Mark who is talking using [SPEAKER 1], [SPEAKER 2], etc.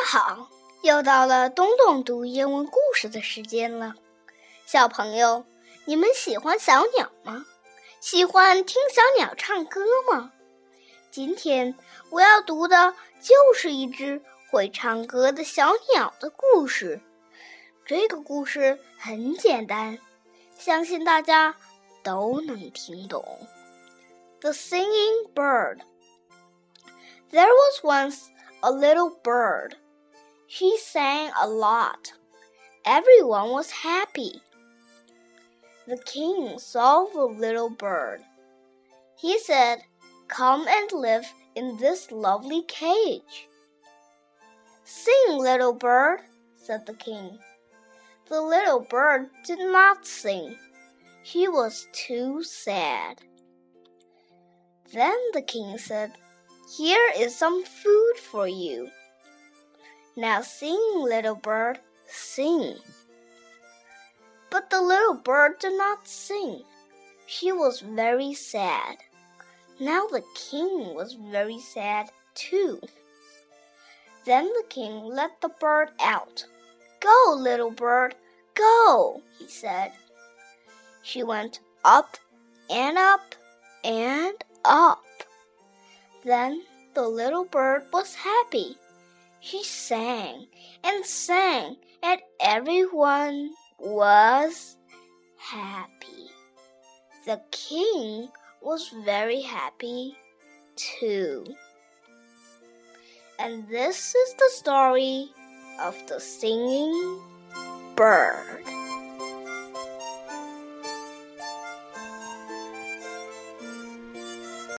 [SPEAKER 1] 家好，又到了东东读英文故事的时间了。小朋友，你们喜欢小鸟吗？喜欢听小鸟唱歌吗？今天我要读的就是一只会唱歌的小鸟的故事。这个故事很简单，相信大家都能听懂。The Singing Bird. There was once a little bird. She sang a lot. Everyone was happy. The king saw the little bird. He said, Come and live in this lovely cage. Sing, little bird, said the king. The little bird did not sing. He was too sad. Then the king said, Here is some food for you. Now sing, little bird, sing. But the little bird did not sing. She was very sad. Now the king was very sad too. Then the king let the bird out. Go, little bird, go, he said. She went up and up and up. Then the little bird was happy. She sang and sang, and everyone was happy. The king was very happy too. And this is the story of the singing bird.